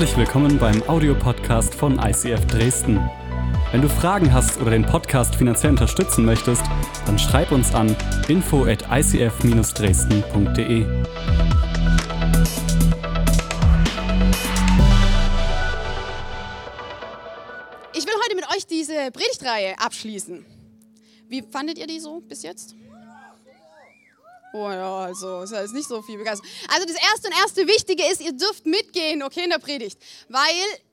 Herzlich willkommen beim Audiopodcast von ICF Dresden. Wenn du Fragen hast oder den Podcast finanziell unterstützen möchtest, dann schreib uns an info at icf-dresden.de. Ich will heute mit euch diese Predigtreihe abschließen. Wie fandet ihr die so bis jetzt? Oh ja, also ist ja jetzt nicht so viel begeistert. Also das erste und erste Wichtige ist, ihr dürft mitgehen, okay, in der Predigt. Weil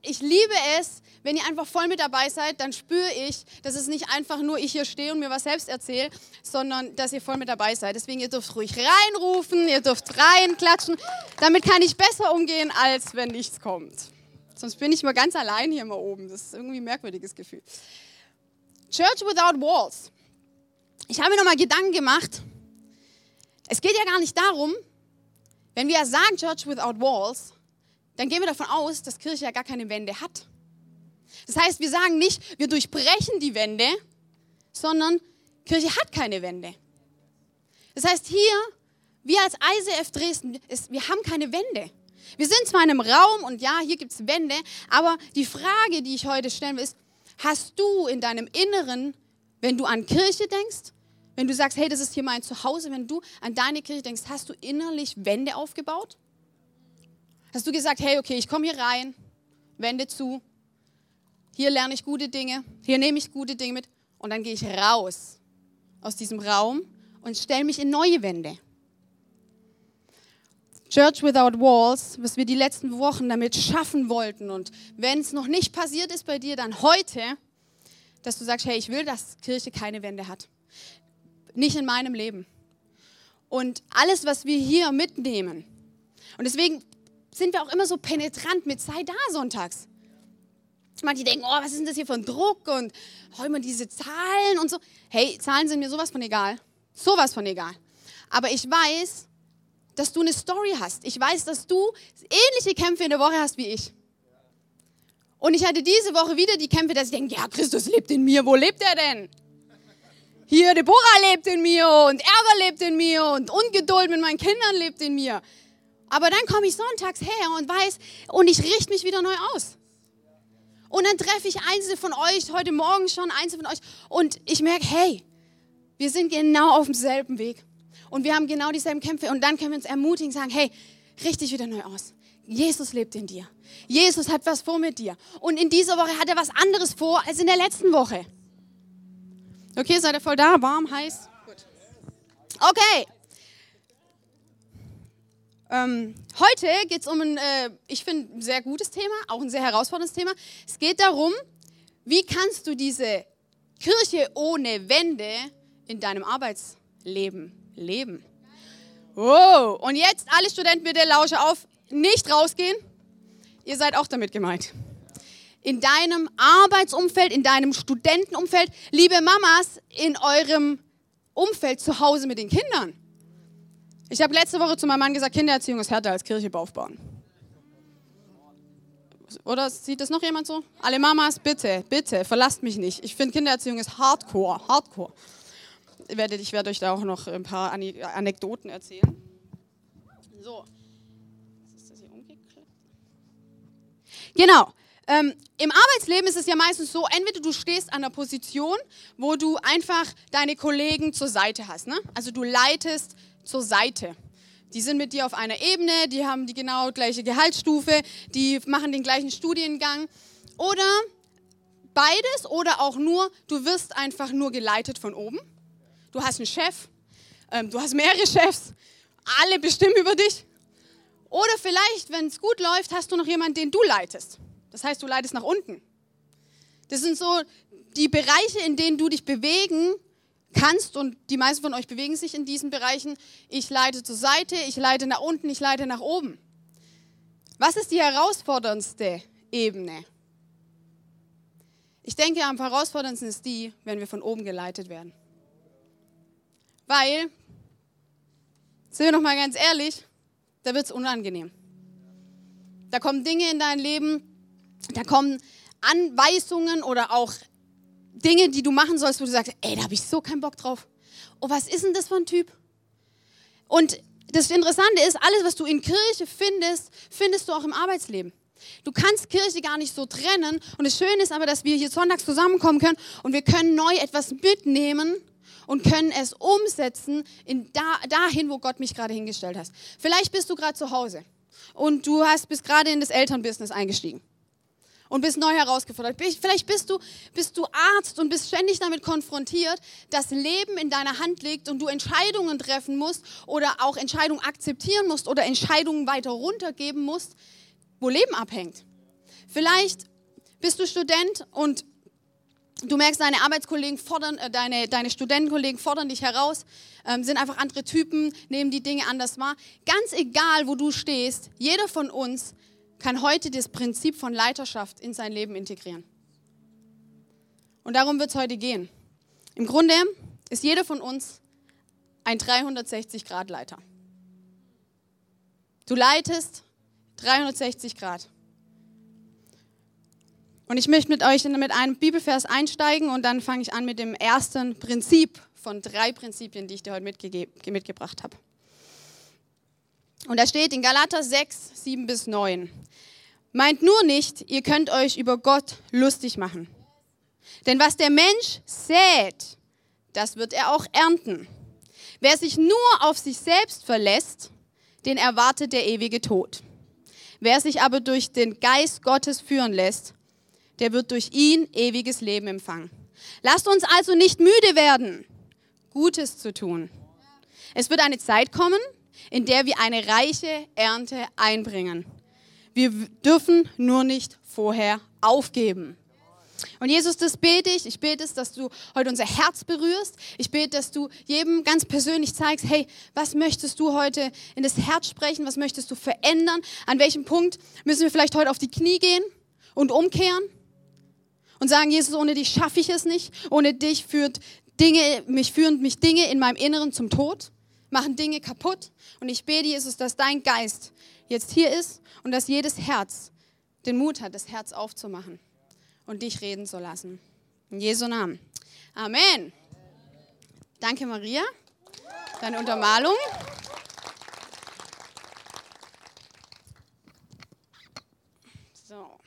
ich liebe es, wenn ihr einfach voll mit dabei seid, dann spüre ich, dass es nicht einfach nur ich hier stehe und mir was selbst erzähle, sondern dass ihr voll mit dabei seid. Deswegen, ihr dürft ruhig reinrufen, ihr dürft reinklatschen. Damit kann ich besser umgehen, als wenn nichts kommt. Sonst bin ich mal ganz allein hier mal oben. Das ist irgendwie ein merkwürdiges Gefühl. Church without walls. Ich habe mir nochmal Gedanken gemacht. Es geht ja gar nicht darum, wenn wir sagen Church without walls, dann gehen wir davon aus, dass Kirche ja gar keine Wände hat. Das heißt, wir sagen nicht, wir durchbrechen die Wände, sondern Kirche hat keine Wände. Das heißt, hier, wir als ICF Dresden, ist, wir haben keine Wände. Wir sind zwar in einem Raum und ja, hier gibt es Wände, aber die Frage, die ich heute stellen will, ist, hast du in deinem Inneren, wenn du an Kirche denkst, wenn du sagst, hey, das ist hier mein Zuhause, wenn du an deine Kirche denkst, hast du innerlich Wände aufgebaut? Hast du gesagt, hey, okay, ich komme hier rein, Wände zu, hier lerne ich gute Dinge, hier nehme ich gute Dinge mit und dann gehe ich raus aus diesem Raum und stelle mich in neue Wände. Church Without Walls, was wir die letzten Wochen damit schaffen wollten. Und wenn es noch nicht passiert ist bei dir, dann heute, dass du sagst, hey, ich will, dass Kirche keine Wände hat. Nicht in meinem Leben. Und alles, was wir hier mitnehmen. Und deswegen sind wir auch immer so penetrant mit sei da sonntags. Manche denken, oh, was ist denn das hier für ein Druck und oh, immer diese Zahlen und so. Hey, Zahlen sind mir sowas von egal. Sowas von egal. Aber ich weiß, dass du eine Story hast. Ich weiß, dass du ähnliche Kämpfe in der Woche hast wie ich. Und ich hatte diese Woche wieder die Kämpfe, dass ich denke, ja, Christus lebt in mir. Wo lebt er denn? Hier, Deborah lebt in mir und Ärger lebt in mir und Ungeduld mit meinen Kindern lebt in mir. Aber dann komme ich sonntags her und weiß, und ich richte mich wieder neu aus. Und dann treffe ich einzelne von euch, heute Morgen schon einzelne von euch, und ich merke, hey, wir sind genau auf demselben Weg. Und wir haben genau dieselben Kämpfe. Und dann können wir uns ermutigen, sagen, hey, richte dich wieder neu aus. Jesus lebt in dir. Jesus hat was vor mit dir. Und in dieser Woche hat er was anderes vor als in der letzten Woche. Okay, seid ihr voll da? Warm, heiß? Gut. Okay. Ähm, heute geht es um ein, äh, ich finde, ein sehr gutes Thema, auch ein sehr herausforderndes Thema. Es geht darum, wie kannst du diese Kirche ohne Wände in deinem Arbeitsleben leben? Wow, und jetzt alle Studenten bitte lausche auf, nicht rausgehen. Ihr seid auch damit gemeint in deinem Arbeitsumfeld, in deinem Studentenumfeld, liebe Mamas, in eurem Umfeld zu Hause mit den Kindern. Ich habe letzte Woche zu meinem Mann gesagt, Kindererziehung ist härter als Kirche aufbauen. Oder sieht das noch jemand so? Alle Mamas, bitte, bitte, verlasst mich nicht. Ich finde Kindererziehung ist Hardcore, Hardcore. Ich werde, ich werde euch da auch noch ein paar Anekdoten erzählen. So. Genau. Ähm, Im Arbeitsleben ist es ja meistens so, entweder du stehst an einer Position, wo du einfach deine Kollegen zur Seite hast. Ne? Also du leitest zur Seite. Die sind mit dir auf einer Ebene, die haben die genau gleiche Gehaltsstufe, die machen den gleichen Studiengang. Oder beides oder auch nur, du wirst einfach nur geleitet von oben. Du hast einen Chef, ähm, du hast mehrere Chefs, alle bestimmen über dich. Oder vielleicht, wenn es gut läuft, hast du noch jemanden, den du leitest. Das heißt, du leitest nach unten. Das sind so die Bereiche, in denen du dich bewegen kannst und die meisten von euch bewegen sich in diesen Bereichen. Ich leite zur Seite, ich leite nach unten, ich leite nach oben. Was ist die herausforderndste Ebene? Ich denke, am herausforderndsten ist die, wenn wir von oben geleitet werden. Weil, sind wir noch mal ganz ehrlich, da wird es unangenehm. Da kommen Dinge in dein Leben, da kommen Anweisungen oder auch Dinge, die du machen sollst, wo du sagst, ey, da habe ich so keinen Bock drauf. Oh, was ist denn das für ein Typ? Und das Interessante ist, alles, was du in Kirche findest, findest du auch im Arbeitsleben. Du kannst Kirche gar nicht so trennen. Und das Schöne ist aber, dass wir hier sonntags zusammenkommen können und wir können neu etwas mitnehmen und können es umsetzen in da, dahin, wo Gott mich gerade hingestellt hat. Vielleicht bist du gerade zu Hause und du hast bist gerade in das Elternbusiness eingestiegen und bist neu herausgefordert. Vielleicht bist du, bist du Arzt und bist ständig damit konfrontiert, dass Leben in deiner Hand liegt und du Entscheidungen treffen musst oder auch Entscheidungen akzeptieren musst oder Entscheidungen weiter runtergeben musst, wo Leben abhängt. Vielleicht bist du Student und du merkst, deine Arbeitskollegen fordern, äh, deine, deine Studentenkollegen fordern dich heraus, ähm, sind einfach andere Typen, nehmen die Dinge anders wahr. Ganz egal, wo du stehst, jeder von uns kann heute das Prinzip von Leiterschaft in sein Leben integrieren. Und darum wird es heute gehen. Im Grunde ist jeder von uns ein 360-Grad-Leiter. Du leitest 360 Grad. Und ich möchte mit euch mit einem Bibelvers einsteigen und dann fange ich an mit dem ersten Prinzip von drei Prinzipien, die ich dir heute mitge mitgebracht habe. Und da steht in Galater 6, 7 bis 9. Meint nur nicht, ihr könnt euch über Gott lustig machen. Denn was der Mensch sät, das wird er auch ernten. Wer sich nur auf sich selbst verlässt, den erwartet der ewige Tod. Wer sich aber durch den Geist Gottes führen lässt, der wird durch ihn ewiges Leben empfangen. Lasst uns also nicht müde werden, Gutes zu tun. Es wird eine Zeit kommen, in der wir eine reiche Ernte einbringen. Wir dürfen nur nicht vorher aufgeben. Und Jesus, das bete ich. Ich bete es, dass du heute unser Herz berührst. Ich bete, dass du jedem ganz persönlich zeigst, hey, was möchtest du heute in das Herz sprechen? Was möchtest du verändern? An welchem Punkt müssen wir vielleicht heute auf die Knie gehen und umkehren? Und sagen, Jesus, ohne dich schaffe ich es nicht. Ohne dich führt Dinge, mich führen mich Dinge in meinem Inneren zum Tod, machen Dinge kaputt. Und ich bete, Jesus, dass dein Geist jetzt hier ist und dass jedes Herz den Mut hat, das Herz aufzumachen und dich reden zu lassen. In Jesu Namen. Amen. Danke, Maria. Deine Untermalung. So.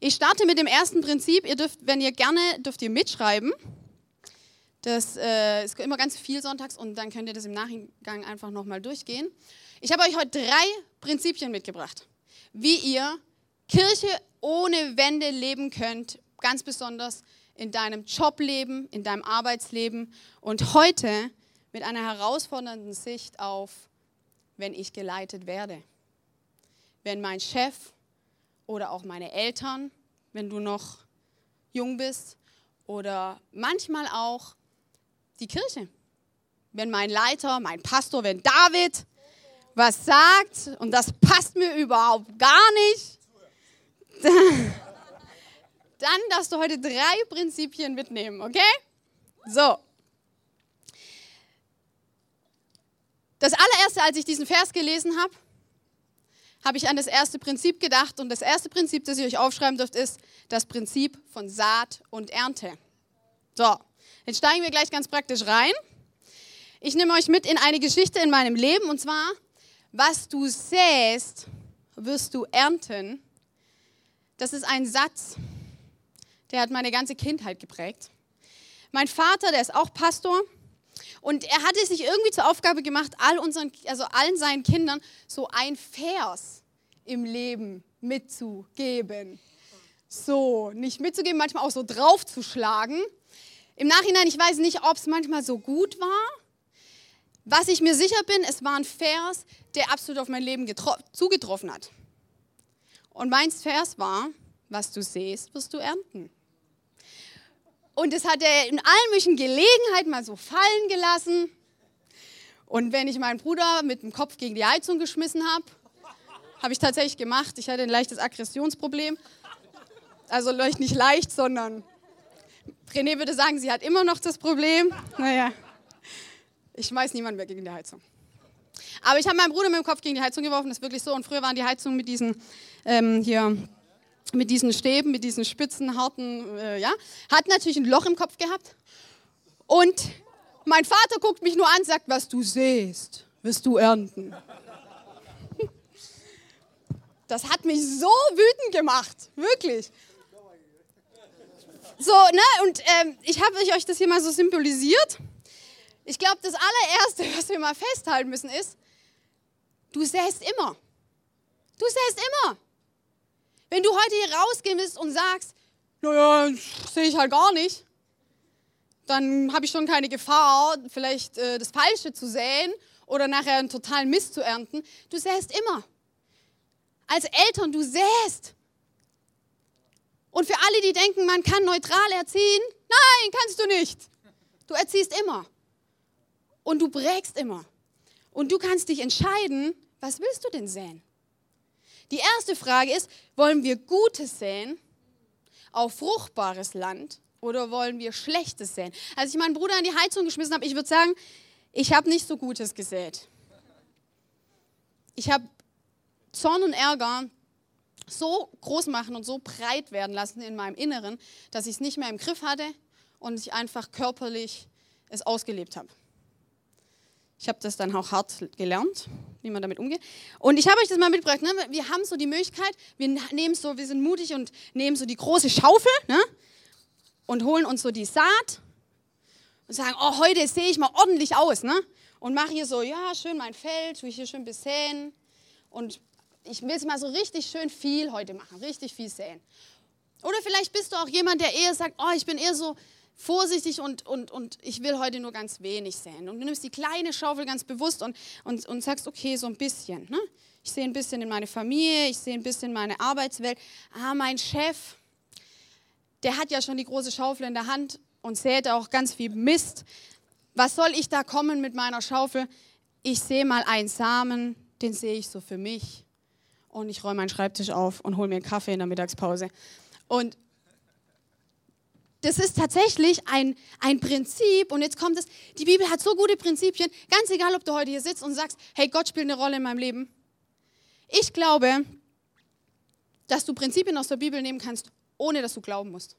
Ich starte mit dem ersten Prinzip. Ihr dürft, wenn ihr gerne, dürft ihr mitschreiben. Das äh, ist immer ganz viel sonntags und dann könnt ihr das im Nachgang einfach nochmal durchgehen. Ich habe euch heute drei Prinzipien mitgebracht, wie ihr Kirche ohne Wände leben könnt, ganz besonders in deinem Jobleben, in deinem Arbeitsleben und heute mit einer herausfordernden Sicht auf, wenn ich geleitet werde. Wenn mein Chef oder auch meine Eltern, wenn du noch jung bist, oder manchmal auch die Kirche. Wenn mein Leiter, mein Pastor, wenn David was sagt und das passt mir überhaupt gar nicht, dann darfst du heute drei Prinzipien mitnehmen, okay? So. Das allererste, als ich diesen Vers gelesen habe, habe ich an das erste Prinzip gedacht. Und das erste Prinzip, das ihr euch aufschreiben dürft, ist das Prinzip von Saat und Ernte. So, jetzt steigen wir gleich ganz praktisch rein. Ich nehme euch mit in eine Geschichte in meinem Leben. Und zwar, was du säst, wirst du ernten. Das ist ein Satz, der hat meine ganze Kindheit geprägt. Mein Vater, der ist auch Pastor. Und er hatte sich irgendwie zur Aufgabe gemacht, all unseren, also allen seinen Kindern so ein Vers im Leben mitzugeben. So, nicht mitzugeben, manchmal auch so draufzuschlagen. Im Nachhinein, ich weiß nicht, ob es manchmal so gut war. Was ich mir sicher bin, es war ein Vers, der absolut auf mein Leben zugetroffen hat. Und mein Vers war, was du siehst, wirst du ernten. Und das hat er in allen möglichen Gelegenheiten mal so fallen gelassen. Und wenn ich meinen Bruder mit dem Kopf gegen die Heizung geschmissen habe, habe ich tatsächlich gemacht. Ich hatte ein leichtes Aggressionsproblem. Also nicht leicht, sondern René würde sagen, sie hat immer noch das Problem. Naja, ich schmeiß niemanden mehr gegen die Heizung. Aber ich habe meinen Bruder mit dem Kopf gegen die Heizung geworfen, das ist wirklich so. Und früher waren die Heizungen mit diesen ähm, hier mit diesen Stäben, mit diesen spitzen, harten, äh, ja, hat natürlich ein Loch im Kopf gehabt. Und mein Vater guckt mich nur an, sagt, was du siehst, wirst du ernten. Das hat mich so wütend gemacht, wirklich. So, ne, und ähm, ich habe euch das hier mal so symbolisiert. Ich glaube, das allererste, was wir mal festhalten müssen, ist, du säst immer. Du säst immer. Wenn du heute hier rausgehen willst und sagst, naja, sehe ich halt gar nicht, dann habe ich schon keine Gefahr, vielleicht äh, das Falsche zu säen oder nachher einen totalen Mist zu ernten. Du säst immer. Als Eltern, du säst. Und für alle, die denken, man kann neutral erziehen, nein, kannst du nicht. Du erziehst immer. Und du prägst immer. Und du kannst dich entscheiden, was willst du denn säen? Die erste Frage ist, wollen wir Gutes säen auf fruchtbares Land oder wollen wir Schlechtes säen? Als ich meinen Bruder in die Heizung geschmissen habe, ich würde sagen, ich habe nicht so Gutes gesät. Ich habe Zorn und Ärger so groß machen und so breit werden lassen in meinem Inneren, dass ich es nicht mehr im Griff hatte und ich einfach körperlich es ausgelebt habe. Ich habe das dann auch hart gelernt, wie man damit umgeht. Und ich habe euch das mal mitgebracht. Ne? Wir haben so die Möglichkeit, wir nehmen so, wir sind mutig und nehmen so die große Schaufel ne? und holen uns so die Saat und sagen, oh, heute sehe ich mal ordentlich aus. Ne? Und mache hier so, ja, schön mein Feld, tue ich hier schön besäen und ich will es mal so richtig schön viel heute machen, richtig viel säen. Oder vielleicht bist du auch jemand, der eher sagt, oh, ich bin eher so vorsichtig und, und, und ich will heute nur ganz wenig säen. Und du nimmst die kleine Schaufel ganz bewusst und, und, und sagst, okay, so ein bisschen. Ne? Ich sehe ein bisschen in meine Familie, ich sehe ein bisschen in meine Arbeitswelt. Ah, mein Chef, der hat ja schon die große Schaufel in der Hand und sät auch ganz viel Mist. Was soll ich da kommen mit meiner Schaufel? Ich sehe mal einen Samen, den sehe ich so für mich und ich räume meinen Schreibtisch auf und hole mir einen Kaffee in der Mittagspause. Und das ist tatsächlich ein, ein Prinzip und jetzt kommt es, die Bibel hat so gute Prinzipien, ganz egal, ob du heute hier sitzt und sagst, hey, Gott spielt eine Rolle in meinem Leben. Ich glaube, dass du Prinzipien aus der Bibel nehmen kannst, ohne dass du glauben musst.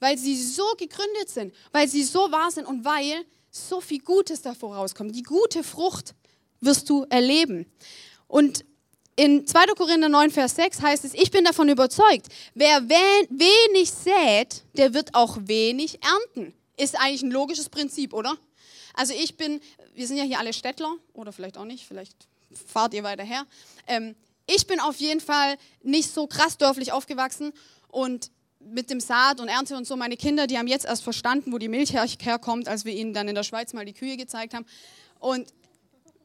Weil sie so gegründet sind, weil sie so wahr sind und weil so viel Gutes davor rauskommt. Die gute Frucht wirst du erleben. Und in 2. Korinther 9, Vers 6 heißt es, ich bin davon überzeugt, wer wenig sät, der wird auch wenig ernten. Ist eigentlich ein logisches Prinzip, oder? Also ich bin, wir sind ja hier alle Städtler, oder vielleicht auch nicht, vielleicht fahrt ihr weiter her. Ähm, ich bin auf jeden Fall nicht so krass dörflich aufgewachsen und mit dem Saat und Ernte und so, meine Kinder, die haben jetzt erst verstanden, wo die Milch her herkommt, als wir ihnen dann in der Schweiz mal die Kühe gezeigt haben. Und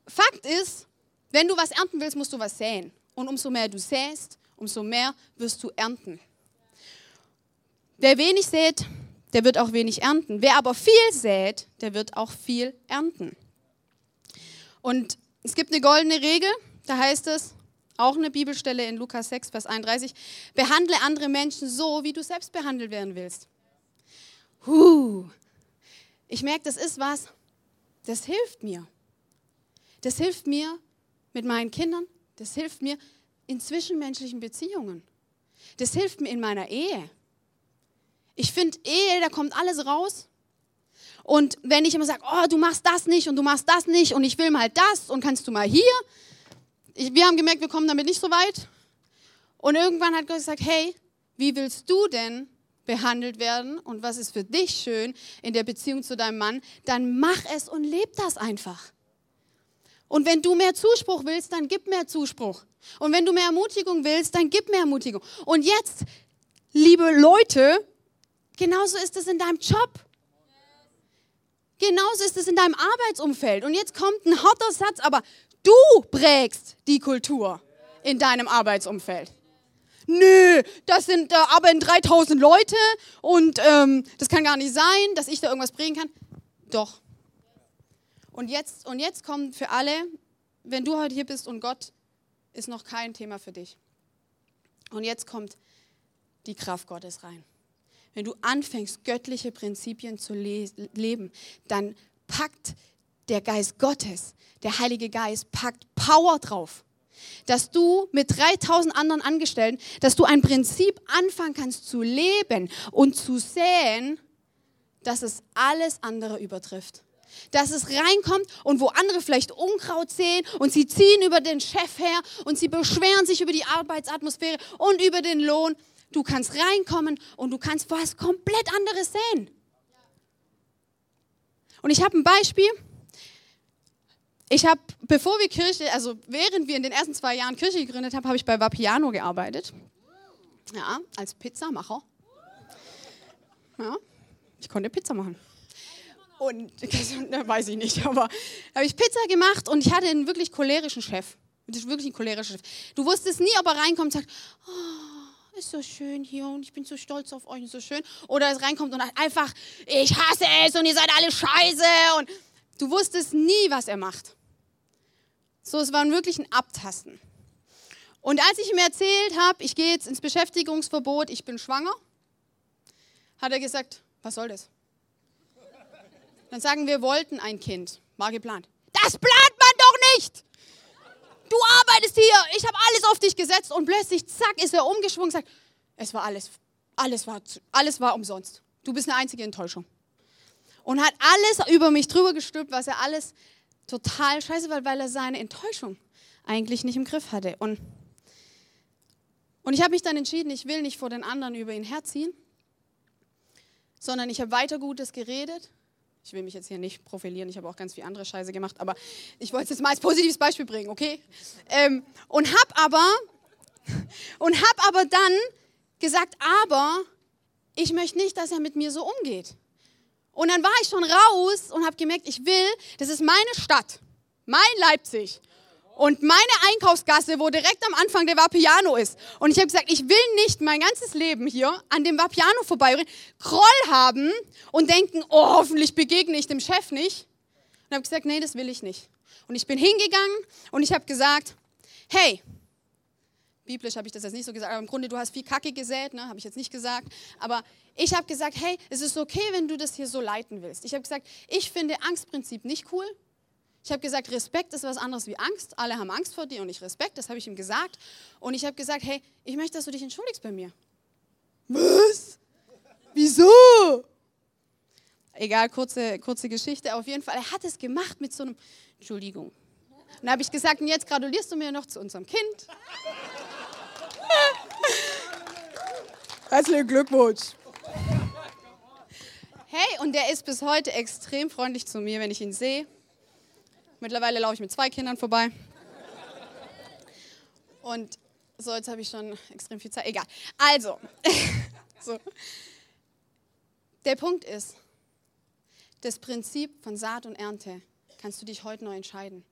Fakt ist, wenn du was ernten willst, musst du was säen. Und umso mehr du säst, umso mehr wirst du ernten. Wer wenig sät, der wird auch wenig ernten. Wer aber viel sät, der wird auch viel ernten. Und es gibt eine goldene Regel, da heißt es, auch eine Bibelstelle in Lukas 6, Vers 31, behandle andere Menschen so, wie du selbst behandelt werden willst. Huh. Ich merke, das ist was, das hilft mir. Das hilft mir, mit meinen Kindern, das hilft mir in zwischenmenschlichen Beziehungen. Das hilft mir in meiner Ehe. Ich finde, Ehe, da kommt alles raus. Und wenn ich immer sage, oh, du machst das nicht und du machst das nicht und ich will mal das und kannst du mal hier. Ich, wir haben gemerkt, wir kommen damit nicht so weit. Und irgendwann hat Gott gesagt, hey, wie willst du denn behandelt werden und was ist für dich schön in der Beziehung zu deinem Mann? Dann mach es und leb das einfach. Und wenn du mehr Zuspruch willst, dann gib mehr Zuspruch. Und wenn du mehr Ermutigung willst, dann gib mehr Ermutigung. Und jetzt, liebe Leute, genauso ist es in deinem Job. Genauso ist es in deinem Arbeitsumfeld. Und jetzt kommt ein harter Satz, aber du prägst die Kultur in deinem Arbeitsumfeld. Nö, das sind, da arbeiten 3000 Leute und ähm, das kann gar nicht sein, dass ich da irgendwas prägen kann. Doch, und jetzt, und jetzt kommt für alle, wenn du heute hier bist und Gott ist noch kein Thema für dich. Und jetzt kommt die Kraft Gottes rein. Wenn du anfängst, göttliche Prinzipien zu le leben, dann packt der Geist Gottes, der Heilige Geist, packt Power drauf. Dass du mit 3000 anderen Angestellten, dass du ein Prinzip anfangen kannst zu leben und zu sehen, dass es alles andere übertrifft dass es reinkommt und wo andere vielleicht Unkraut sehen und sie ziehen über den Chef her und sie beschweren sich über die Arbeitsatmosphäre und über den Lohn. Du kannst reinkommen und du kannst was komplett anderes sehen. Und ich habe ein Beispiel. Ich habe, bevor wir Kirche, also während wir in den ersten zwei Jahren Kirche gegründet haben, habe ich bei Vapiano gearbeitet. Ja, als Pizzamacher. Ja, ich konnte Pizza machen. Und das weiß ich nicht, aber habe ich Pizza gemacht und ich hatte einen wirklich cholerischen Chef. Das ist wirklich ein cholerischer Chef. Du wusstest nie, ob er reinkommt und sagt, oh, ist so schön hier und ich bin so stolz auf euch und so schön. Oder es reinkommt und einfach, ich hasse es und ihr seid alle scheiße. Und du wusstest nie, was er macht. So, es war wirklich ein Abtasten. Und als ich ihm erzählt habe, ich gehe jetzt ins Beschäftigungsverbot, ich bin schwanger, hat er gesagt, was soll das? Dann sagen wir, wollten ein Kind. War geplant. Das plant man doch nicht! Du arbeitest hier, ich habe alles auf dich gesetzt und plötzlich, zack, ist er umgeschwungen und sagt, es war alles, alles war, alles war umsonst. Du bist eine einzige Enttäuschung. Und hat alles über mich drüber gestülpt, was er alles total scheiße war, weil er seine Enttäuschung eigentlich nicht im Griff hatte. Und, und ich habe mich dann entschieden, ich will nicht vor den anderen über ihn herziehen, sondern ich habe weiter Gutes geredet ich will mich jetzt hier nicht profilieren, ich habe auch ganz viel andere Scheiße gemacht, aber ich wollte es jetzt mal als positives Beispiel bringen, okay? Ähm, und habe aber, und hab aber dann gesagt, aber ich möchte nicht, dass er mit mir so umgeht. Und dann war ich schon raus und habe gemerkt, ich will, das ist meine Stadt, mein Leipzig. Und meine Einkaufsgasse, wo direkt am Anfang der Vapiano ist. Und ich habe gesagt, ich will nicht mein ganzes Leben hier an dem Vapiano vorbeirennen, Kroll haben und denken, oh, hoffentlich begegne ich dem Chef nicht. Und habe gesagt, nee, das will ich nicht. Und ich bin hingegangen und ich habe gesagt, hey, biblisch habe ich das jetzt nicht so gesagt, aber im Grunde, du hast viel Kacke gesät, ne? habe ich jetzt nicht gesagt. Aber ich habe gesagt, hey, es ist okay, wenn du das hier so leiten willst. Ich habe gesagt, ich finde Angstprinzip nicht cool. Ich habe gesagt, Respekt ist was anderes wie Angst. Alle haben Angst vor dir und ich Respekt, das habe ich ihm gesagt. Und ich habe gesagt, hey, ich möchte, dass du dich entschuldigst bei mir. Was? Wieso? Egal, kurze, kurze Geschichte. Auf jeden Fall, er hat es gemacht mit so einem Entschuldigung. Und dann habe ich gesagt, und jetzt gratulierst du mir noch zu unserem Kind. Herzlichen Glückwunsch. Hey, und der ist bis heute extrem freundlich zu mir, wenn ich ihn sehe. Mittlerweile laufe ich mit zwei Kindern vorbei. Und so, jetzt habe ich schon extrem viel Zeit. Egal. Also, so. der Punkt ist, das Prinzip von Saat und Ernte kannst du dich heute neu entscheiden.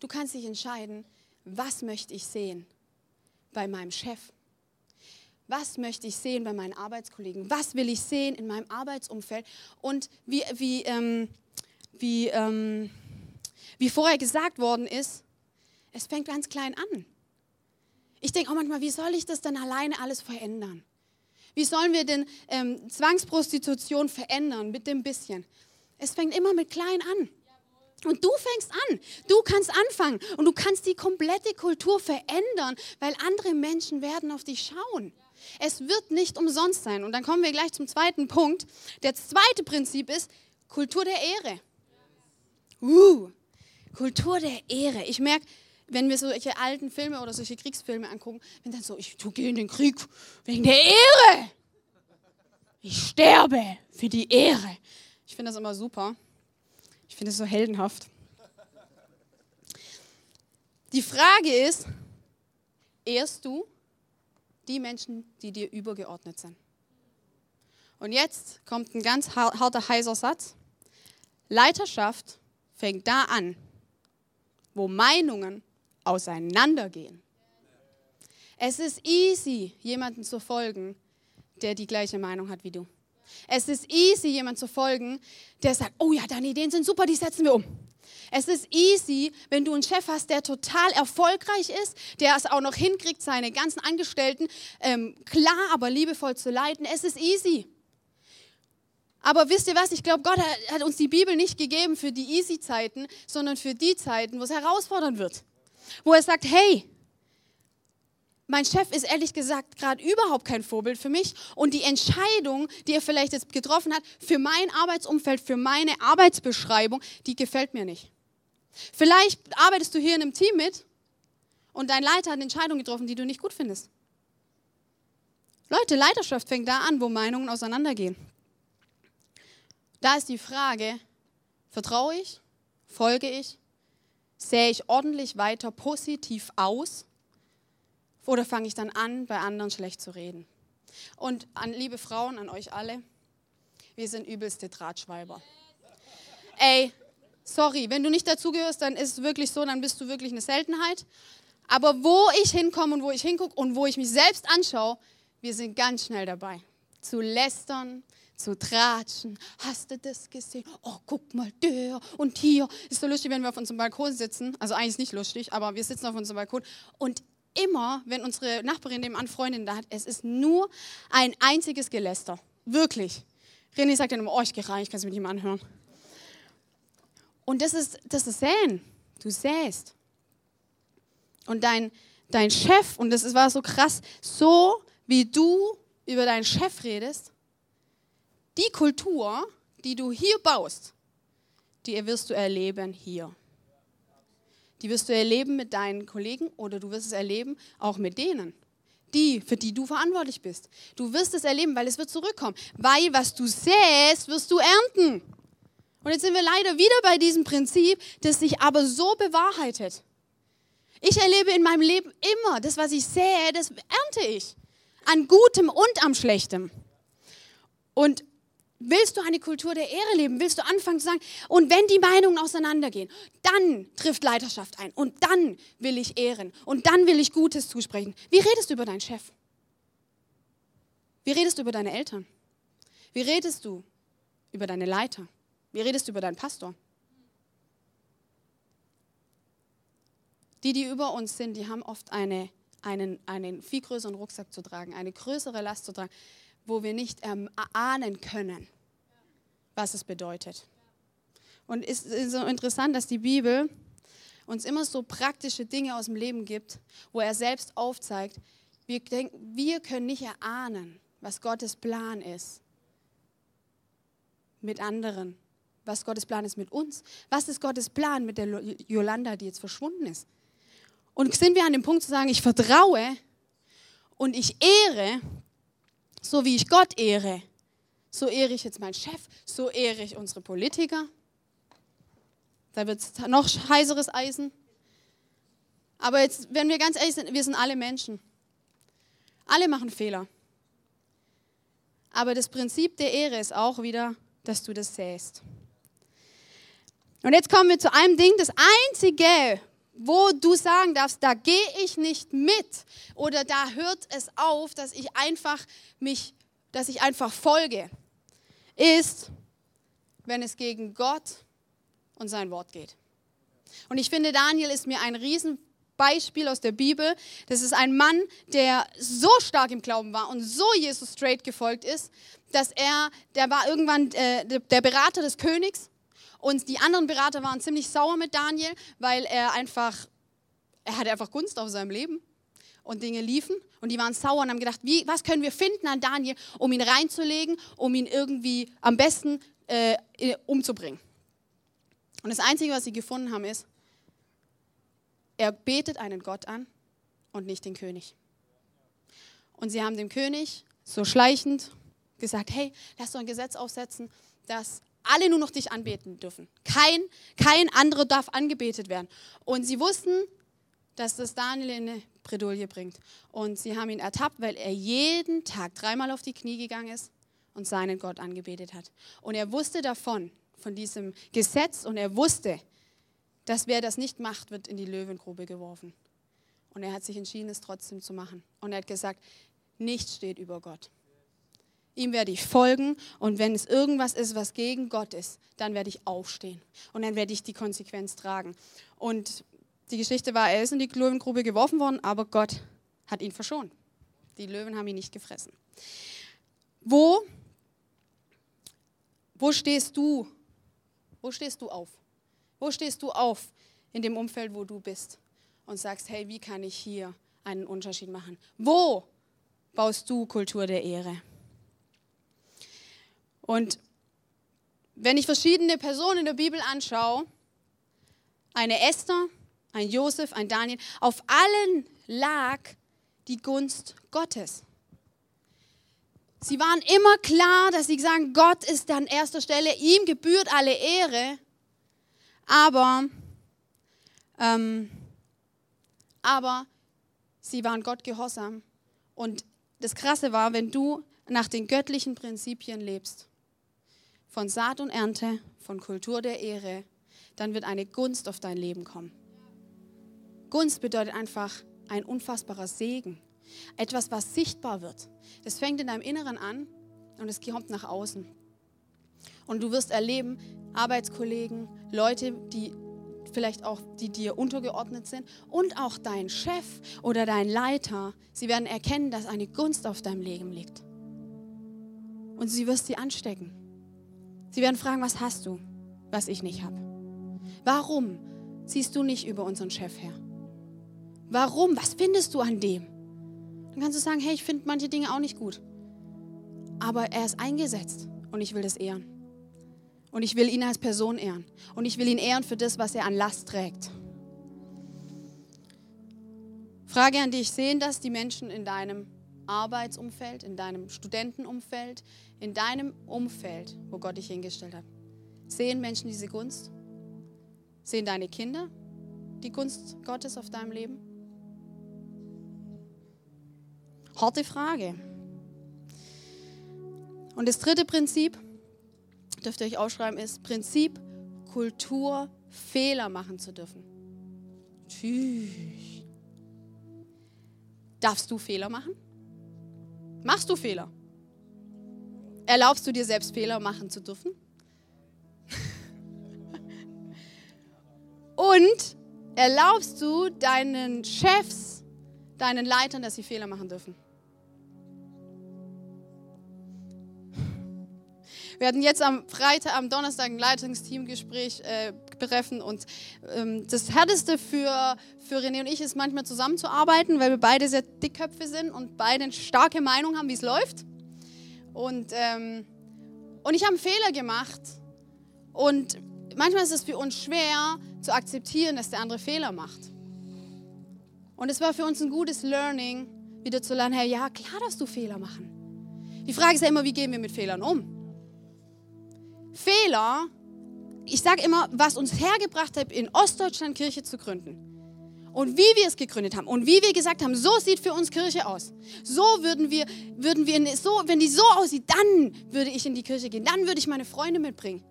Du kannst dich entscheiden, was möchte ich sehen bei meinem Chef? Was möchte ich sehen bei meinen Arbeitskollegen? Was will ich sehen in meinem Arbeitsumfeld? Und wie, wie, ähm, wie, ähm, wie vorher gesagt worden ist, es fängt ganz klein an. Ich denke auch manchmal, wie soll ich das dann alleine alles verändern? Wie sollen wir denn ähm, Zwangsprostitution verändern mit dem bisschen? Es fängt immer mit klein an. Und du fängst an. Du kannst anfangen und du kannst die komplette Kultur verändern, weil andere Menschen werden auf dich schauen. Es wird nicht umsonst sein. Und dann kommen wir gleich zum zweiten Punkt. Das zweite Prinzip ist Kultur der Ehre. Uh, Kultur der Ehre. Ich merke, wenn wir solche alten Filme oder solche Kriegsfilme angucken, wenn dann so, ich gehe in den Krieg wegen der Ehre. Ich sterbe für die Ehre. Ich finde das immer super. Ich finde es so heldenhaft. Die Frage ist, ehrst du die Menschen, die dir übergeordnet sind? Und jetzt kommt ein ganz harter, heißer Satz. Leiterschaft fängt da an, wo Meinungen auseinandergehen. Es ist easy, jemanden zu folgen, der die gleiche Meinung hat wie du. Es ist easy, jemanden zu folgen, der sagt, oh ja, deine Ideen sind super, die setzen wir um. Es ist easy, wenn du einen Chef hast, der total erfolgreich ist, der es auch noch hinkriegt, seine ganzen Angestellten ähm, klar, aber liebevoll zu leiten. Es ist easy. Aber wisst ihr was? Ich glaube, Gott hat uns die Bibel nicht gegeben für die Easy-Zeiten, sondern für die Zeiten, wo es herausfordernd wird. Wo er sagt, hey, mein Chef ist ehrlich gesagt gerade überhaupt kein Vorbild für mich und die Entscheidung, die er vielleicht jetzt getroffen hat für mein Arbeitsumfeld, für meine Arbeitsbeschreibung, die gefällt mir nicht. Vielleicht arbeitest du hier in einem Team mit und dein Leiter hat eine Entscheidung getroffen, die du nicht gut findest. Leute, Leiterschaft fängt da an, wo Meinungen auseinandergehen. Da ist die Frage, vertraue ich, folge ich, sähe ich ordentlich weiter positiv aus oder fange ich dann an, bei anderen schlecht zu reden? Und an liebe Frauen, an euch alle, wir sind übelste Drahtschweiber. Ey, sorry, wenn du nicht dazugehörst, dann ist es wirklich so, dann bist du wirklich eine Seltenheit. Aber wo ich hinkomme und wo ich hingucke und wo ich mich selbst anschaue, wir sind ganz schnell dabei. Zu lästern, zu tratschen. Hast du das gesehen? Oh, guck mal, der und hier. Ist so lustig, wenn wir auf unserem Balkon sitzen. Also eigentlich nicht lustig, aber wir sitzen auf unserem Balkon. Und immer, wenn unsere Nachbarin nebenan Freundin da hat, es ist nur ein einziges Geläster. Wirklich. René sagt dann immer, oh, ich gehe rein, ich kann es nicht mehr anhören. Und das ist, das ist Säen. Du säst. Und dein, dein Chef, und das war so krass, so wie du über deinen Chef redest, die Kultur, die du hier baust, die wirst du erleben hier. Die wirst du erleben mit deinen Kollegen oder du wirst es erleben auch mit denen, die, für die du verantwortlich bist. Du wirst es erleben, weil es wird zurückkommen. Weil was du säst, wirst du ernten. Und jetzt sind wir leider wieder bei diesem Prinzip, das sich aber so bewahrheitet. Ich erlebe in meinem Leben immer, das, was ich sähe, das ernte ich. An Gutem und am Schlechtem. Und Willst du eine Kultur der Ehre leben? Willst du anfangen zu sagen, und wenn die Meinungen auseinandergehen, dann trifft Leiterschaft ein und dann will ich ehren und dann will ich Gutes zusprechen. Wie redest du über deinen Chef? Wie redest du über deine Eltern? Wie redest du über deine Leiter? Wie redest du über deinen Pastor? Die, die über uns sind, die haben oft eine, einen, einen viel größeren Rucksack zu tragen, eine größere Last zu tragen, wo wir nicht erahnen können, was es bedeutet. Und es ist so interessant, dass die Bibel uns immer so praktische Dinge aus dem Leben gibt, wo er selbst aufzeigt, wir, denken, wir können nicht erahnen, was Gottes Plan ist mit anderen, was Gottes Plan ist mit uns, was ist Gottes Plan mit der Jolanda, die jetzt verschwunden ist. Und sind wir an dem Punkt zu sagen, ich vertraue und ich ehre, so wie ich Gott ehre, so ehre ich jetzt meinen Chef, so ehre ich unsere Politiker. Da wird es noch heißeres Eisen. Aber jetzt, wenn wir ganz ehrlich sind, wir sind alle Menschen. Alle machen Fehler. Aber das Prinzip der Ehre ist auch wieder, dass du das säst. Und jetzt kommen wir zu einem Ding, das Einzige, wo du sagen darfst, da gehe ich nicht mit oder da hört es auf, dass ich einfach mich, dass ich einfach folge ist, wenn es gegen Gott und sein Wort geht. Und ich finde, Daniel ist mir ein Riesenbeispiel aus der Bibel. Das ist ein Mann, der so stark im Glauben war und so Jesus straight gefolgt ist, dass er, der war irgendwann äh, der Berater des Königs und die anderen Berater waren ziemlich sauer mit Daniel, weil er einfach, er hatte einfach Gunst auf seinem Leben und Dinge liefen. Und die waren sauer und haben gedacht, wie, was können wir finden an Daniel, um ihn reinzulegen, um ihn irgendwie am besten äh, umzubringen. Und das Einzige, was sie gefunden haben, ist, er betet einen Gott an und nicht den König. Und sie haben dem König so schleichend gesagt, hey, lass doch ein Gesetz aufsetzen, dass alle nur noch dich anbeten dürfen. Kein, kein anderer darf angebetet werden. Und sie wussten, dass das Daniel in eine Bredouille bringt. Und sie haben ihn ertappt, weil er jeden Tag dreimal auf die Knie gegangen ist und seinen Gott angebetet hat. Und er wusste davon, von diesem Gesetz, und er wusste, dass wer das nicht macht, wird in die Löwengrube geworfen. Und er hat sich entschieden, es trotzdem zu machen. Und er hat gesagt, nichts steht über Gott. Ihm werde ich folgen und wenn es irgendwas ist, was gegen Gott ist, dann werde ich aufstehen und dann werde ich die Konsequenz tragen. Und die Geschichte war, er ist in die Löwengrube geworfen worden, aber Gott hat ihn verschont. Die Löwen haben ihn nicht gefressen. Wo, wo stehst du? Wo stehst du auf? Wo stehst du auf in dem Umfeld, wo du bist und sagst, hey, wie kann ich hier einen Unterschied machen? Wo baust du Kultur der Ehre? Und wenn ich verschiedene Personen in der Bibel anschaue, eine Esther, ein Josef, ein Daniel, auf allen lag die Gunst Gottes. Sie waren immer klar, dass sie sagen, Gott ist an erster Stelle, ihm gebührt alle Ehre. Aber, ähm, aber sie waren Gott gehorsam. Und das Krasse war, wenn du nach den göttlichen Prinzipien lebst, von Saat und Ernte, von Kultur der Ehre, dann wird eine Gunst auf dein Leben kommen. Gunst bedeutet einfach ein unfassbarer Segen. Etwas, was sichtbar wird. Das fängt in deinem Inneren an und es kommt nach außen. Und du wirst erleben, Arbeitskollegen, Leute, die vielleicht auch, die dir untergeordnet sind und auch dein Chef oder dein Leiter, sie werden erkennen, dass eine Gunst auf deinem Leben liegt. Und sie wirst sie anstecken. Sie werden fragen, was hast du, was ich nicht habe? Warum ziehst du nicht über unseren Chef her? Warum? Was findest du an dem? Dann kannst du sagen, hey, ich finde manche Dinge auch nicht gut. Aber er ist eingesetzt und ich will das ehren. Und ich will ihn als Person ehren. Und ich will ihn ehren für das, was er an Last trägt. Frage an dich, sehen das die Menschen in deinem Arbeitsumfeld, in deinem Studentenumfeld, in deinem Umfeld, wo Gott dich hingestellt hat? Sehen Menschen diese Gunst? Sehen deine Kinder die Gunst Gottes auf deinem Leben? Harte Frage. Und das dritte Prinzip, dürft ihr euch aufschreiben, ist Prinzip Kultur, Fehler machen zu dürfen. Tschüss. Darfst du Fehler machen? Machst du Fehler? Erlaubst du dir selbst Fehler machen zu dürfen? Und erlaubst du deinen Chefs, deinen Leitern, dass sie Fehler machen dürfen? Wir hatten jetzt am Freitag, am Donnerstag ein Leitungsteamgespräch äh, treffen und ähm, das Härteste für, für René und ich ist manchmal zusammenzuarbeiten, weil wir beide sehr dickköpfe sind und beide eine starke Meinung haben, wie es läuft. Und, ähm, und ich habe einen Fehler gemacht und manchmal ist es für uns schwer zu akzeptieren, dass der andere Fehler macht. Und es war für uns ein gutes Learning, wieder zu lernen, hey, ja, klar, dass du Fehler machen. Die Frage ist ja immer, wie gehen wir mit Fehlern um? Fehler, ich sage immer, was uns hergebracht hat, in Ostdeutschland Kirche zu gründen. Und wie wir es gegründet haben und wie wir gesagt haben, so sieht für uns Kirche aus. So würden wir, würden wir, so, wenn die so aussieht, dann würde ich in die Kirche gehen, dann würde ich meine Freunde mitbringen.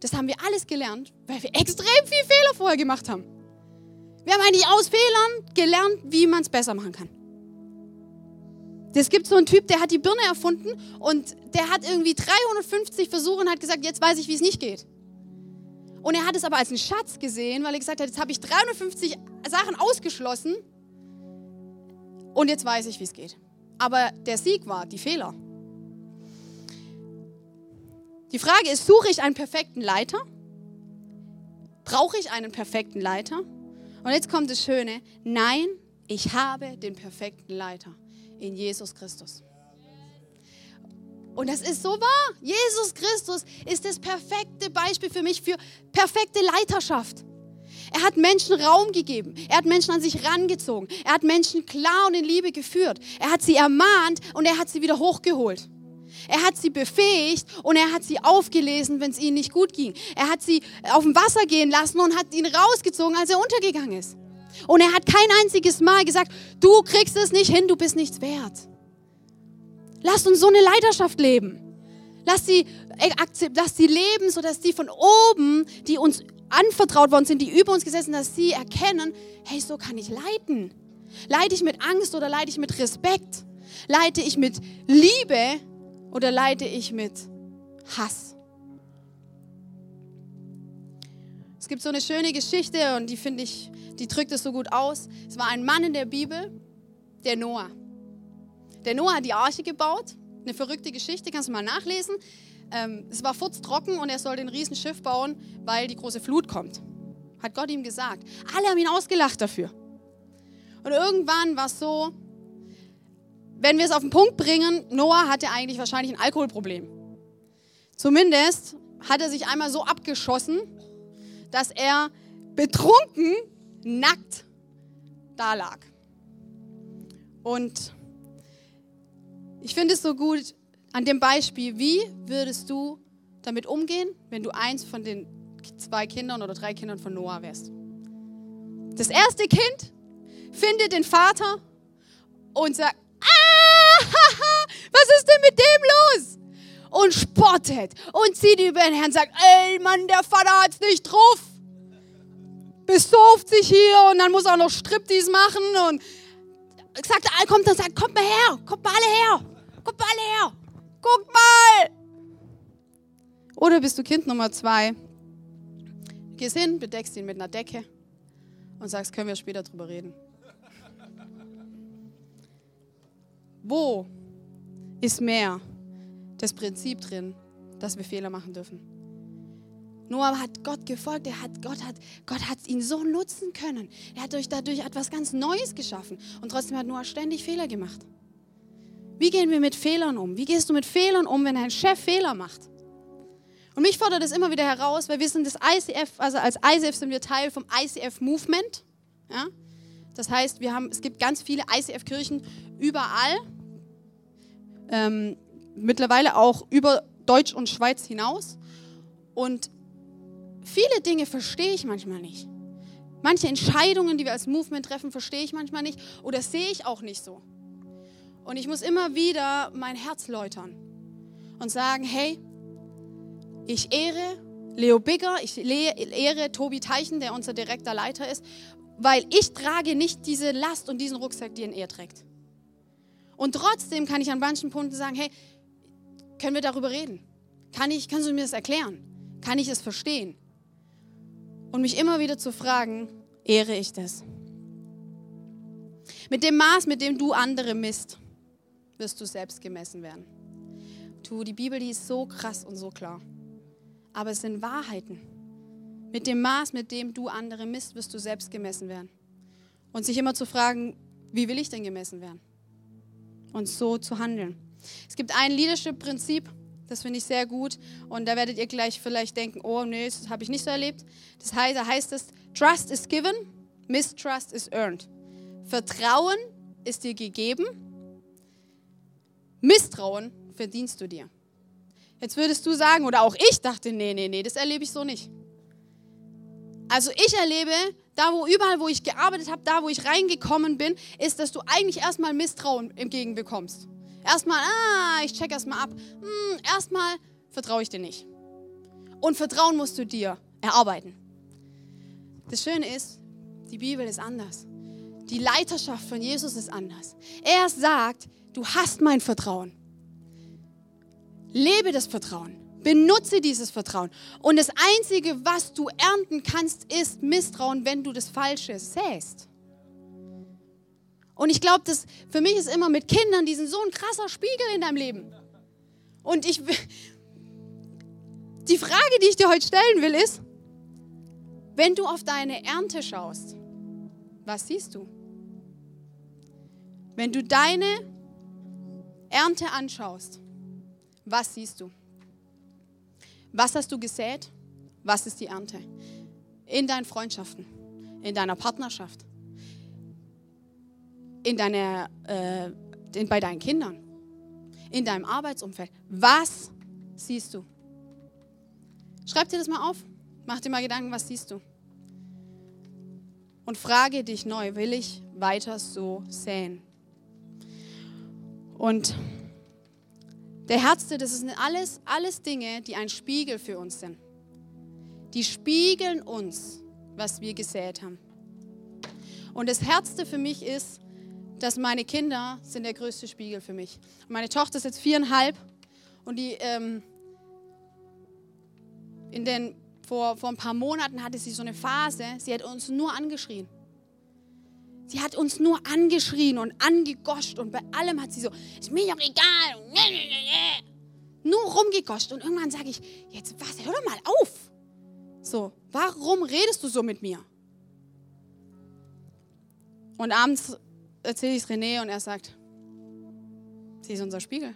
Das haben wir alles gelernt, weil wir extrem viel Fehler vorher gemacht haben. Wir haben eigentlich aus Fehlern gelernt, wie man es besser machen kann. Es gibt so einen Typ, der hat die Birne erfunden und der hat irgendwie 350 Versuche und hat gesagt, jetzt weiß ich, wie es nicht geht. Und er hat es aber als einen Schatz gesehen, weil er gesagt hat, jetzt habe ich 350 Sachen ausgeschlossen und jetzt weiß ich, wie es geht. Aber der Sieg war die Fehler. Die Frage ist, suche ich einen perfekten Leiter? Brauche ich einen perfekten Leiter? Und jetzt kommt das Schöne, nein, ich habe den perfekten Leiter in Jesus Christus. Und das ist so wahr. Jesus Christus ist das perfekte Beispiel für mich für perfekte Leiterschaft. Er hat Menschen Raum gegeben. Er hat Menschen an sich rangezogen. Er hat Menschen klar und in Liebe geführt. Er hat sie ermahnt und er hat sie wieder hochgeholt. Er hat sie befähigt und er hat sie aufgelesen, wenn es ihnen nicht gut ging. Er hat sie auf dem Wasser gehen lassen und hat ihn rausgezogen, als er untergegangen ist. Und er hat kein einziges Mal gesagt, du kriegst es nicht hin, du bist nichts wert. Lasst uns so eine Leidenschaft leben. Lass sie, äh, lass sie leben, sodass die von oben, die uns anvertraut worden sind, die über uns gesessen, dass sie erkennen, hey, so kann ich leiten. Leite ich mit Angst oder leite ich mit Respekt? Leite ich mit Liebe oder leite ich mit Hass? Es gibt so eine schöne Geschichte und die finde ich die drückt es so gut aus. Es war ein Mann in der Bibel, der Noah. Der Noah hat die Arche gebaut. Eine verrückte Geschichte, kannst du mal nachlesen. Ähm, es war furztrocken und er sollte ein Riesenschiff bauen, weil die große Flut kommt. Hat Gott ihm gesagt. Alle haben ihn ausgelacht dafür. Und irgendwann war es so, wenn wir es auf den Punkt bringen, Noah hatte eigentlich wahrscheinlich ein Alkoholproblem. Zumindest hat er sich einmal so abgeschossen, dass er betrunken, nackt da lag. Und ich finde es so gut an dem Beispiel, wie würdest du damit umgehen, wenn du eins von den zwei Kindern oder drei Kindern von Noah wärst? Das erste Kind findet den Vater und sagt, ah, was ist denn mit dem los? Und spottet und zieht über den Herrn und sagt, ey Mann, der Vater hat's nicht drauf. Besauft sich hier und dann muss er auch noch Striptease machen und sagt, er kommt und sagt, kommt mal her, kommt mal alle her, kommt mal alle her, guck mal. Oder bist du Kind Nummer zwei, gehst hin, bedeckst ihn mit einer Decke und sagst, können wir später drüber reden. Wo ist mehr das Prinzip drin, dass wir Fehler machen dürfen? Noah hat Gott gefolgt, er hat, Gott, hat, Gott hat ihn so nutzen können. Er hat durch, dadurch etwas ganz Neues geschaffen. Und trotzdem hat Noah ständig Fehler gemacht. Wie gehen wir mit Fehlern um? Wie gehst du mit Fehlern um, wenn ein Chef Fehler macht? Und mich fordert das immer wieder heraus, weil wir sind das ICF, also als ICF sind wir Teil vom ICF Movement. Ja? Das heißt, wir haben, es gibt ganz viele ICF-Kirchen überall, ähm, mittlerweile auch über Deutsch und Schweiz hinaus. Und viele Dinge verstehe ich manchmal nicht. Manche Entscheidungen, die wir als Movement treffen, verstehe ich manchmal nicht oder sehe ich auch nicht so. Und ich muss immer wieder mein Herz läutern und sagen, hey, ich ehre Leo Bigger, ich ehre Tobi Teichen, der unser direkter Leiter ist, weil ich trage nicht diese Last und diesen Rucksack, den er trägt. Und trotzdem kann ich an manchen Punkten sagen, hey, können wir darüber reden? Kann ich, kannst du mir das erklären? Kann ich es verstehen? Und mich immer wieder zu fragen, ehre ich das? Mit dem Maß, mit dem du andere misst, wirst du selbst gemessen werden. Du, die Bibel, die ist so krass und so klar. Aber es sind Wahrheiten. Mit dem Maß, mit dem du andere misst, wirst du selbst gemessen werden. Und sich immer zu fragen, wie will ich denn gemessen werden? Und so zu handeln. Es gibt ein Leadership-Prinzip, das finde ich sehr gut. Und da werdet ihr gleich vielleicht denken, oh nee, das habe ich nicht so erlebt. Das heißt, da heißt es, Trust is given, Mistrust is earned. Vertrauen ist dir gegeben, Misstrauen verdienst du dir. Jetzt würdest du sagen, oder auch ich dachte, nee, nee, nee, das erlebe ich so nicht. Also ich erlebe, da wo überall, wo ich gearbeitet habe, da wo ich reingekommen bin, ist, dass du eigentlich erstmal Misstrauen entgegenbekommst. Erstmal, ah, ich check erstmal ab. Hm, erstmal vertraue ich dir nicht. Und Vertrauen musst du dir erarbeiten. Das Schöne ist, die Bibel ist anders. Die Leiterschaft von Jesus ist anders. Er sagt, du hast mein Vertrauen. Lebe das Vertrauen. Benutze dieses Vertrauen. Und das Einzige, was du ernten kannst, ist Misstrauen, wenn du das Falsche säst. Und ich glaube, dass für mich ist immer mit Kindern, die sind so ein krasser Spiegel in deinem Leben. Und ich, die Frage, die ich dir heute stellen will, ist, wenn du auf deine Ernte schaust, was siehst du? Wenn du deine Ernte anschaust, was siehst du? Was hast du gesät? Was ist die Ernte? In deinen Freundschaften, in deiner Partnerschaft, in deiner, äh, in, bei deinen Kindern, in deinem Arbeitsumfeld. Was siehst du? Schreib dir das mal auf. Mach dir mal Gedanken, was siehst du? Und frage dich neu, will ich weiter so säen? Und der Herzte, das sind alles, alles Dinge, die ein Spiegel für uns sind. Die spiegeln uns, was wir gesät haben. Und das Herzte für mich ist, dass meine Kinder sind der größte Spiegel für mich. Meine Tochter ist jetzt viereinhalb und die ähm, in den, vor, vor ein paar Monaten hatte sie so eine Phase, sie hat uns nur angeschrien. Sie hat uns nur angeschrien und angegoscht und bei allem hat sie so, ist mir doch egal. Nur rumgegoscht und irgendwann sage ich, jetzt was, hör doch mal auf. So, warum redest du so mit mir? Und abends erzähle ich es René und er sagt, sie ist unser Spiegel.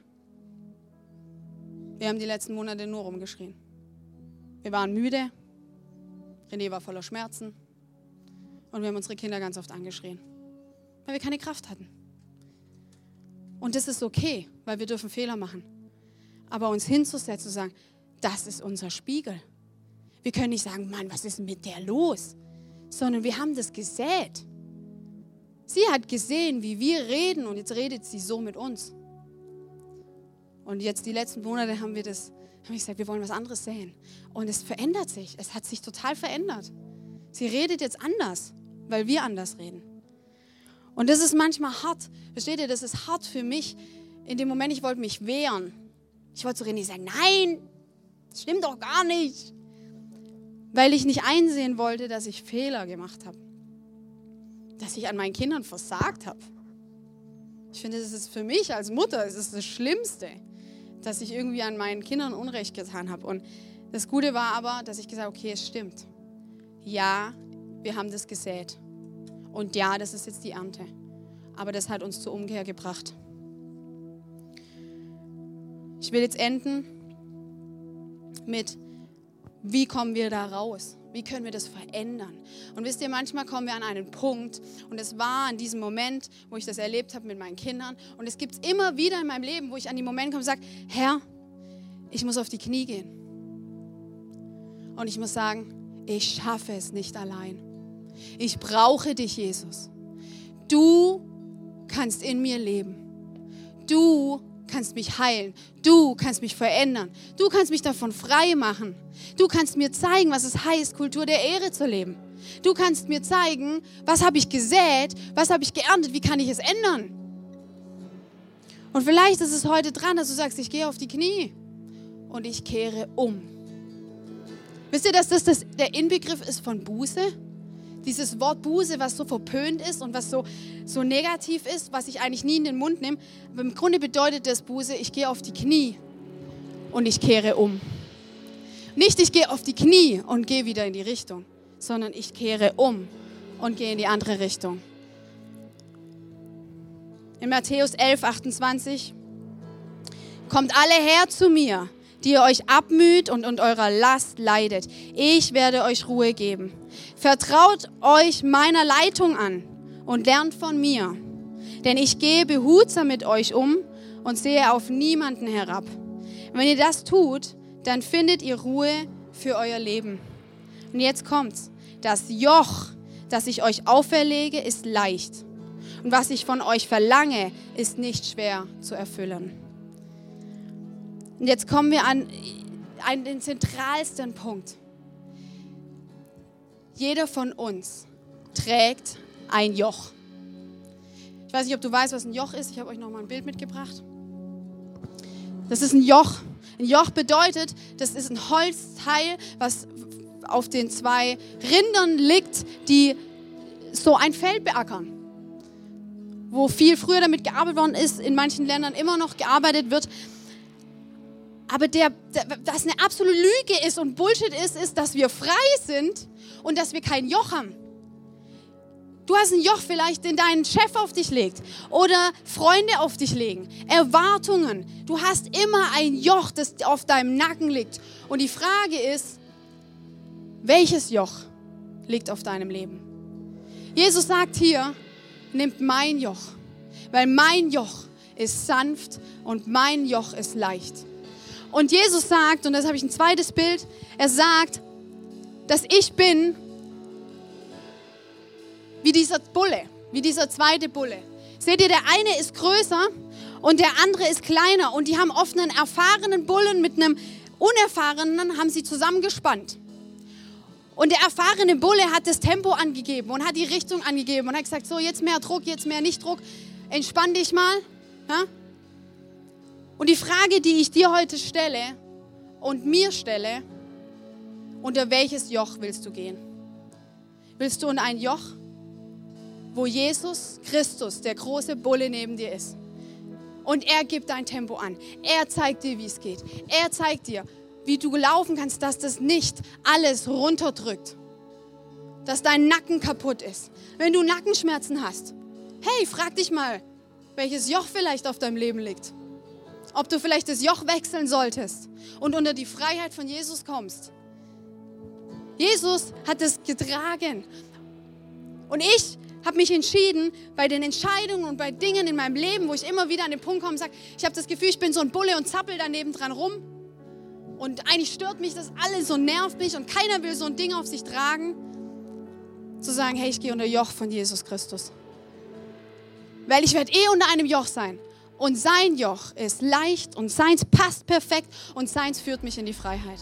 Wir haben die letzten Monate nur rumgeschrien. Wir waren müde, René war voller Schmerzen und wir haben unsere Kinder ganz oft angeschrien, weil wir keine Kraft hatten. Und das ist okay, weil wir dürfen Fehler machen. Aber uns hinzusetzen und zu sagen, das ist unser Spiegel. Wir können nicht sagen, Mann, was ist mit der los? Sondern wir haben das gesät. Sie hat gesehen, wie wir reden und jetzt redet sie so mit uns. Und jetzt die letzten Monate haben wir das, haben wir gesagt, wir wollen was anderes sehen. Und es verändert sich. Es hat sich total verändert. Sie redet jetzt anders, weil wir anders reden. Und das ist manchmal hart. Versteht ihr, das ist hart für mich. In dem Moment, ich wollte mich wehren. Ich wollte zu René sagen, nein, das stimmt doch gar nicht. Weil ich nicht einsehen wollte, dass ich Fehler gemacht habe. Dass ich an meinen Kindern versagt habe. Ich finde, das ist für mich als Mutter, das ist das Schlimmste dass ich irgendwie an meinen Kindern Unrecht getan habe. Und das Gute war aber, dass ich gesagt habe, okay, es stimmt. Ja, wir haben das gesät. Und ja, das ist jetzt die Ernte. Aber das hat uns zur Umkehr gebracht. Ich will jetzt enden mit, wie kommen wir da raus? Wie können wir das verändern? Und wisst ihr, manchmal kommen wir an einen Punkt, und es war an diesem Moment, wo ich das erlebt habe mit meinen Kindern, und es gibt es immer wieder in meinem Leben, wo ich an den Moment komme und sage, Herr, ich muss auf die Knie gehen. Und ich muss sagen, ich schaffe es nicht allein. Ich brauche dich, Jesus. Du kannst in mir leben. Du kannst mich heilen. Du kannst mich verändern. Du kannst mich davon frei machen. Du kannst mir zeigen, was es heißt, Kultur der Ehre zu leben. Du kannst mir zeigen, was habe ich gesät, was habe ich geerntet, wie kann ich es ändern. Und vielleicht ist es heute dran, dass du sagst, ich gehe auf die Knie und ich kehre um. Wisst ihr, dass das, das der Inbegriff ist von Buße? Dieses Wort Buße, was so verpönt ist und was so, so negativ ist, was ich eigentlich nie in den Mund nehme. Aber im Grunde bedeutet das Buße, ich gehe auf die Knie und ich kehre um. Nicht, ich gehe auf die Knie und gehe wieder in die Richtung, sondern ich kehre um und gehe in die andere Richtung. In Matthäus 11, 28 kommt alle her zu mir, die ihr euch abmüht und unter eurer Last leidet. Ich werde euch Ruhe geben. Vertraut euch meiner Leitung an und lernt von mir. Denn ich gehe behutsam mit euch um und sehe auf niemanden herab. wenn ihr das tut, dann findet ihr Ruhe für euer Leben. Und jetzt kommt's. Das Joch, das ich euch auferlege, ist leicht. Und was ich von euch verlange, ist nicht schwer zu erfüllen. Und jetzt kommen wir an, an den zentralsten Punkt. Jeder von uns trägt ein Joch. Ich weiß nicht, ob du weißt, was ein Joch ist. Ich habe euch noch mal ein Bild mitgebracht. Das ist ein Joch. Ein Joch bedeutet, das ist ein Holzteil, was auf den zwei Rindern liegt, die so ein Feld beackern. Wo viel früher damit gearbeitet worden ist, in manchen Ländern immer noch gearbeitet wird. Aber der, der, was eine absolute Lüge ist und Bullshit ist, ist, dass wir frei sind und dass wir kein Joch haben. Du hast ein Joch vielleicht, den dein Chef auf dich legt oder Freunde auf dich legen. Erwartungen. Du hast immer ein Joch, das auf deinem Nacken liegt. Und die Frage ist, welches Joch liegt auf deinem Leben? Jesus sagt hier, nimmt mein Joch, weil mein Joch ist sanft und mein Joch ist leicht. Und Jesus sagt, und das habe ich ein zweites Bild, er sagt, dass ich bin wie dieser Bulle, wie dieser zweite Bulle. Seht ihr, der eine ist größer und der andere ist kleiner und die haben oft einen erfahrenen Bullen mit einem unerfahrenen, haben sie zusammengespannt. Und der erfahrene Bulle hat das Tempo angegeben und hat die Richtung angegeben und hat gesagt, so jetzt mehr Druck, jetzt mehr Nicht-Druck, entspann dich mal. Ja? Und die Frage, die ich dir heute stelle und mir stelle, unter welches Joch willst du gehen? Willst du in ein Joch, wo Jesus Christus, der große Bulle neben dir ist? Und er gibt dein Tempo an. Er zeigt dir, wie es geht. Er zeigt dir, wie du laufen kannst, dass das nicht alles runterdrückt. dass dein Nacken kaputt ist, wenn du Nackenschmerzen hast, hey, frag dich mal, welches Joch vielleicht auf deinem Leben liegt. Ob du vielleicht das Joch wechseln solltest und unter die Freiheit von Jesus kommst. Jesus hat es getragen. Und ich habe mich entschieden, bei den Entscheidungen und bei Dingen in meinem Leben, wo ich immer wieder an den Punkt komme und sage, ich habe das Gefühl, ich bin so ein Bulle und zappel daneben dran rum. Und eigentlich stört mich das alles und nervt mich und keiner will so ein Ding auf sich tragen. Zu sagen, hey, ich gehe unter Joch von Jesus Christus. Weil ich werde eh unter einem Joch sein. Und sein Joch ist leicht und seins passt perfekt und seins führt mich in die Freiheit.